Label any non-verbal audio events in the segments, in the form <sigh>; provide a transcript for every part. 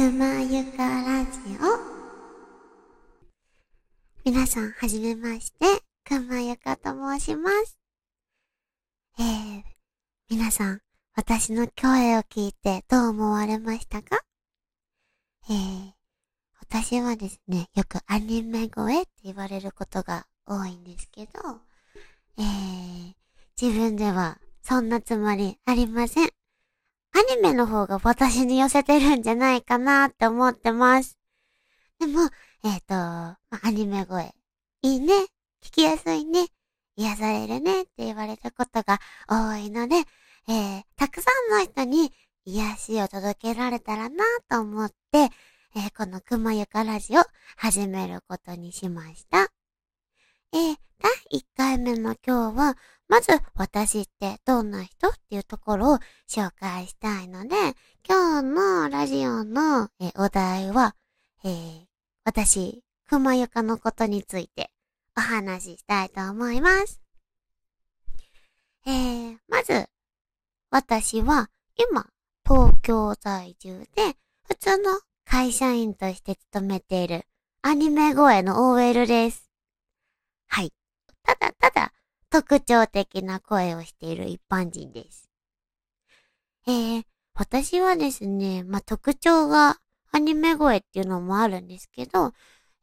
くまゆかラジオ。皆さん、はじめまして、くまゆかと申します。えー、皆さん、私の声を聞いてどう思われましたか？えー、私はですね、よくアニメ声って言われることが多いんですけど、えー、自分ではそんなつもりありません。アニメの方が私に寄せてるんじゃないかなって思ってます。でも、えっ、ー、と、アニメ声、いいね、聞きやすいね、癒されるねって言われることが多いので、えー、たくさんの人に癒しを届けられたらなと思って、えー、このくまゆかラジオ始めることにしました。えー、第1回目の今日は、まず私ってどんな人っていうところを紹介したいので、今日のラジオのえお題は、えー、私、くまゆかのことについてお話ししたいと思います。えー、まず、私は今、東京在住で、普通の会社員として勤めているアニメ声の OL です。はい。ただただ特徴的な声をしている一般人です。えー、私はですね、まあ、特徴がアニメ声っていうのもあるんですけど、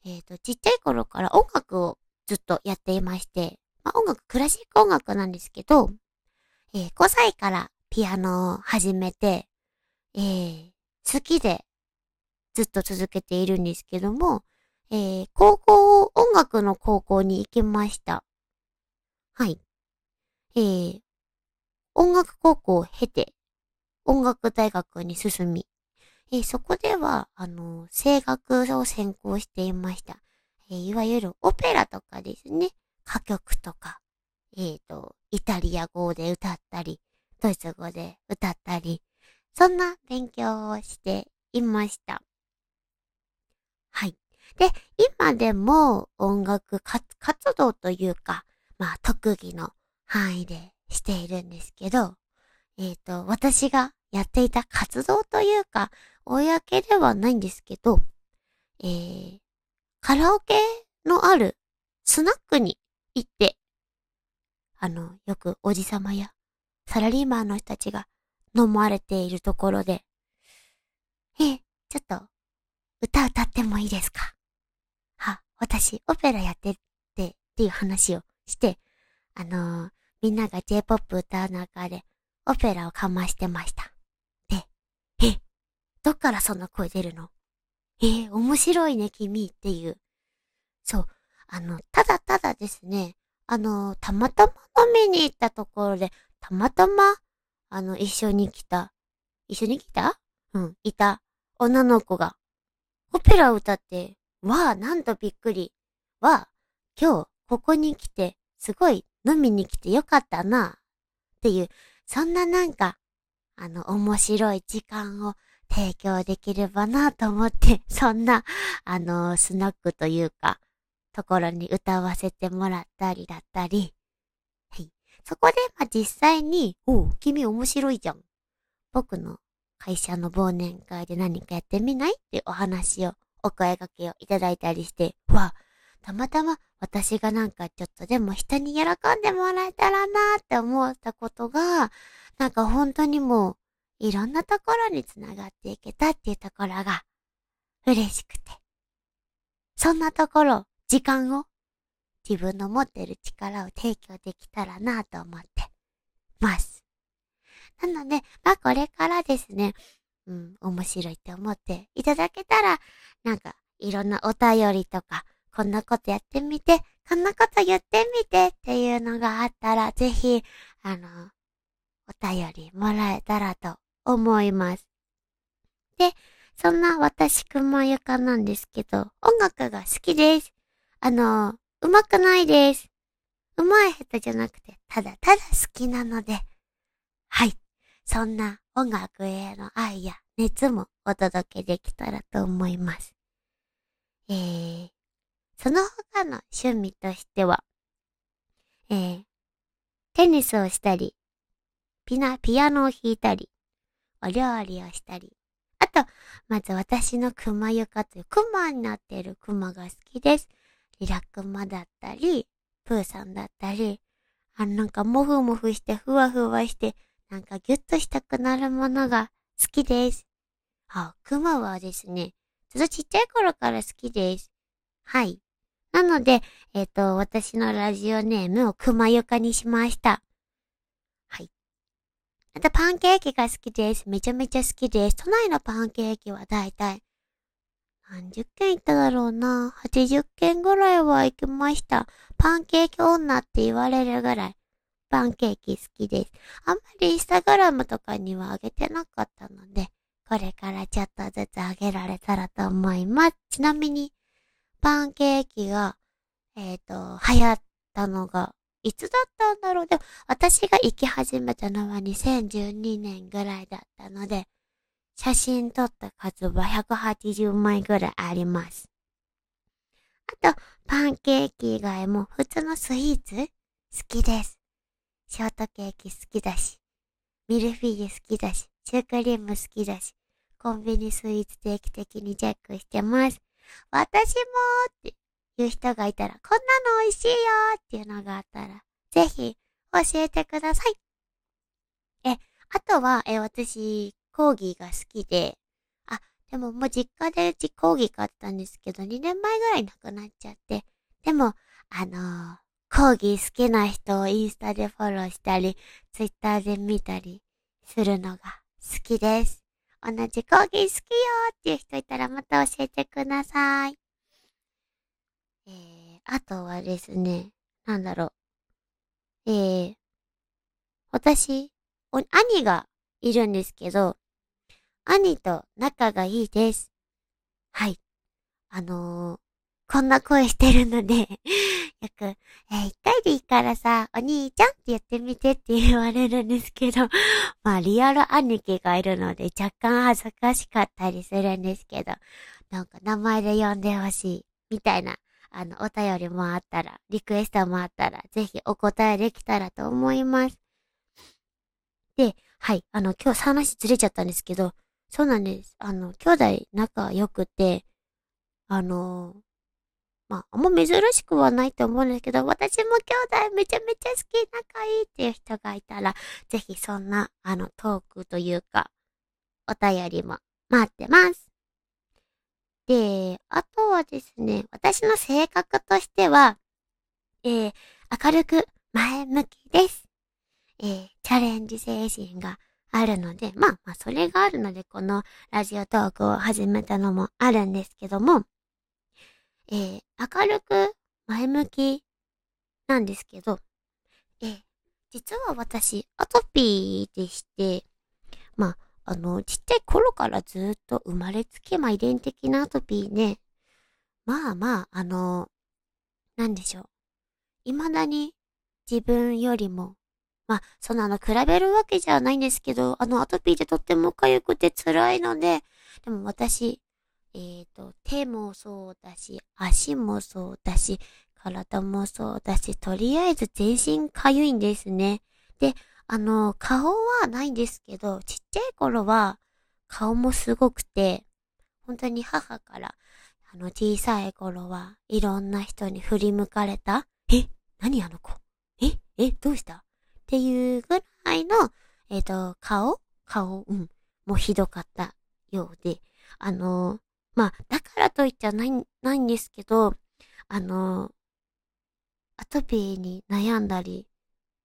えっ、ー、と、ちっちゃい頃から音楽をずっとやっていまして、まあ、音楽、クラシック音楽なんですけど、えー、5歳からピアノを始めて、えー、好きでずっと続けているんですけども、えー、高校、音楽の高校に行きました。はい。えー、音楽高校を経て、音楽大学に進み、えー、そこでは、あの、声楽を専攻していました。えー、いわゆるオペラとかですね、歌曲とか、えっ、ー、と、イタリア語で歌ったり、ドイツ語で歌ったり、そんな勉強をしていました。はい。で、今でも音楽活動というか、まあ特技の範囲でしているんですけど、えっ、ー、と、私がやっていた活動というか、公ではないんですけど、えー、カラオケのあるスナックに行って、あの、よくおじさまやサラリーマンの人たちが飲まれているところで、えー、ちょっと、歌歌ってもいいですかは、私、オペラやってって、っていう話をして、あのー、みんなが J-POP 歌う中で、オペラをかましてました。で、えどっからそんな声出るの？えー、面白いね、君っていう。そう。あの、ただただですね、あの、たまたま飲みに行ったところで、たまたま、あの、一緒に来た、一緒に来た？うん、いた女の子が、オペラを歌って、わあ、なんとびっくり。わあ、今日、ここに来て、すごい飲みに来てよかったな、っていう、そんななんか、あの、面白い時間を提供できればなと思って、<laughs> そんな、あの、スナックというか、ところに歌わせてもらったりだったり、はい。そこで、まあ、実際に、おう、君面白いじゃん。僕の会社の忘年会で何かやってみない？っていうお話を、お声掛けをいただいたりして、わ、たまたま私がなんかちょっとでも人に喜んでもらえたらなーって思ったことが、なんか本当にもういろんなところにつながっていけたっていうところが嬉しくて。そんなところ、時間を自分の持ってる力を提供できたらなと思ってます。なので、まあこれからですね、うん、面白いって思っていただけたら、なんかいろんなお便りとか、こんなことやってみて、こんなこと言ってみてっていうのがあったら、ぜひ、あの、お便りもらえたらと思います。で、そんな私くまゆかなんですけど、音楽が好きです。あの、上手くないです。上手い下手じゃなくて、ただただ好きなので、はい。そんな音楽への愛や熱もお届けできたらと思います。えー、その他の趣味としては、えー、テニスをしたり、ピナ、ピアノを弾いたり、お料理をしたり、あと、まず私の熊床という熊になっている熊が好きです。リラクマだったり、プーさんだったり、あなんかもふもふしてふわふわして、なんかギュッとしたくなるものが好きです。あ、熊はですね、ずっとちっちゃい頃から好きです。はい。なので、えっ、ー、と、私のラジオネームを熊床にしました。はい。あと、パンケーキが好きです。めちゃめちゃ好きです。都内のパンケーキはだいたい、何十件行っただろうな。80件ぐらいは行きました。パンケーキ女って言われるぐらい、パンケーキ好きです。あんまりインスタグラムとかにはあげてなかったので、これからちょっとずつあげられたらと思います。ちなみに、パンケーキが、えっ、ー、と、流行ったのが、いつだったんだろう？でも、私が行き始めたのは2012年ぐらいだったので、写真撮った数は180枚ぐらいあります。あと、パンケーキ以外も普通のスイーツ好きです。ショートケーキ好きだし、ミルフィーユ好きだし、シュークリーム好きだし、コンビニスイーツ定期的にチェックしてます。私もっていう人がいたら、こんなの美味しいよっていうのがあったら、ぜひ教えてください。え、あとは、え、私、コーギーが好きで、あ、でももう実家でうちコーギー買ったんですけど、2年前ぐらい亡くなっちゃって、でも、あのー、コーギー好きな人をインスタでフォローしたり、ツイッターで見たりするのが好きです。同じ講義好きよっていう人いたらまた教えてください。えー、あとはですね、なんだろう。えー、私、お、兄がいるんですけど、兄と仲がいいです。はい。あのー、こんな声してるので <laughs> よく、えー、一回でいいからさ、お兄ちゃんって言ってみてって言われるんですけど、<laughs> まあ、リアル兄貴がいるので若干恥ずかしかったりするんですけど、なんか名前で呼んでほしい、みたいな、あの、お便りもあったら、リクエストもあったら、ぜひお答えできたらと思います。で、はい、あの、今日話ずれちゃったんですけど、そうなんです。あの、兄弟仲良くて、あのまあ、あんま珍しくはないと思うんですけど、私も兄弟めちゃめちゃ好き、仲いいっていう人がいたら、ぜひそんな、あの、トークというか、お便りも待ってます。で、あとはですね、私の性格としては、えー、明るく前向きです。えー、チャレンジ精神があるので、まあ、まあ、それがあるので、このラジオトークを始めたのもあるんですけども、えー、明るく前向きなんですけど、えー、実は私、アトピーでして、まあ、あの、ちっちゃい頃からずっと生まれつき、ま、遺伝的なアトピーで、まあまあ、あの、なんでしょう。未だに自分よりも、まあ、そのあの、比べるわけじゃないんですけど、あの、アトピーでとっても痒くて辛いので、でも私、えっ、ー、と、手もそうだし、足もそうだし、体もそうだし、とりあえず全身かゆいんですね。で、あの、顔はないんですけど、ちっちゃい頃は顔もすごくて、本当に母から、あの、小さい頃はいろんな人に振り向かれた。え何あの子？ええどうした？っていうぐらいの、えっ、ー、と、顔？顔？うん。もうひどかったようで、あの、まあ、だからといっちゃない、ないんですけど、あの、アトピーに悩んだり、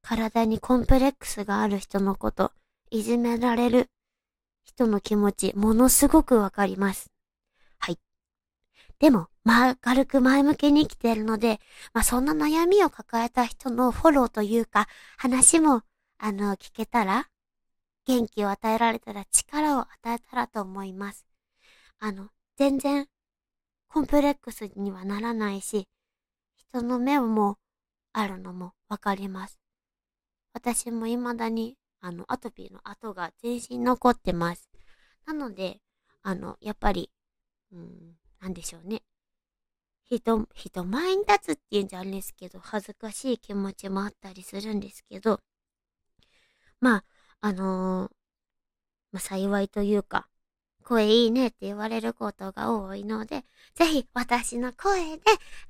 体にコンプレックスがある人のこと、いじめられる人の気持ち、ものすごくわかります。はい。でも、まあ、軽く前向きに生きてるので、まあ、そんな悩みを抱えた人のフォローというか、話も、あの、聞けたら、元気を与えられたら、力を与えたらと思います。あの、全然コンプレックスにはならないし、人の目もあるのもわかります。私も未だにあのアトピーの跡が全身残ってます。なので、あの、やっぱり、うん、なんでしょうね。人、人前に立つっていうんじゃあれですけど、恥ずかしい気持ちもあったりするんですけど、まあ、あのー、まあ、幸いというか、声いいねって言われることが多いので、ぜひ私の声で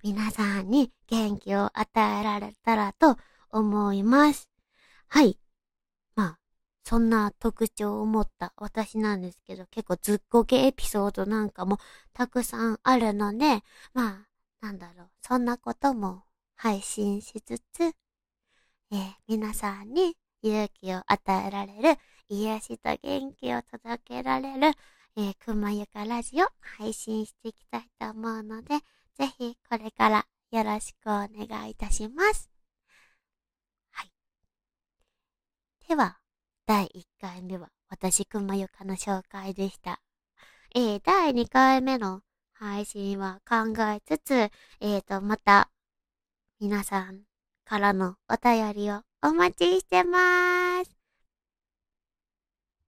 皆さんに元気を与えられたらと思います。はい。まあ、そんな特徴を持った私なんですけど、結構ずっこけエピソードなんかもたくさんあるので、まあ、なんだろう、そんなことも配信しつつ、えー、皆さんに勇気を与えられる、癒しと元気を届けられる、えー、くまゆかラジオ配信していきたいと思うので、ぜひこれからよろしくお願いいたします。はい。では、第1回目は私くまゆかの紹介でした。えー、第2回目の配信は考えつつ、えーと、また、皆さんからのお便りをお待ちしてまーす。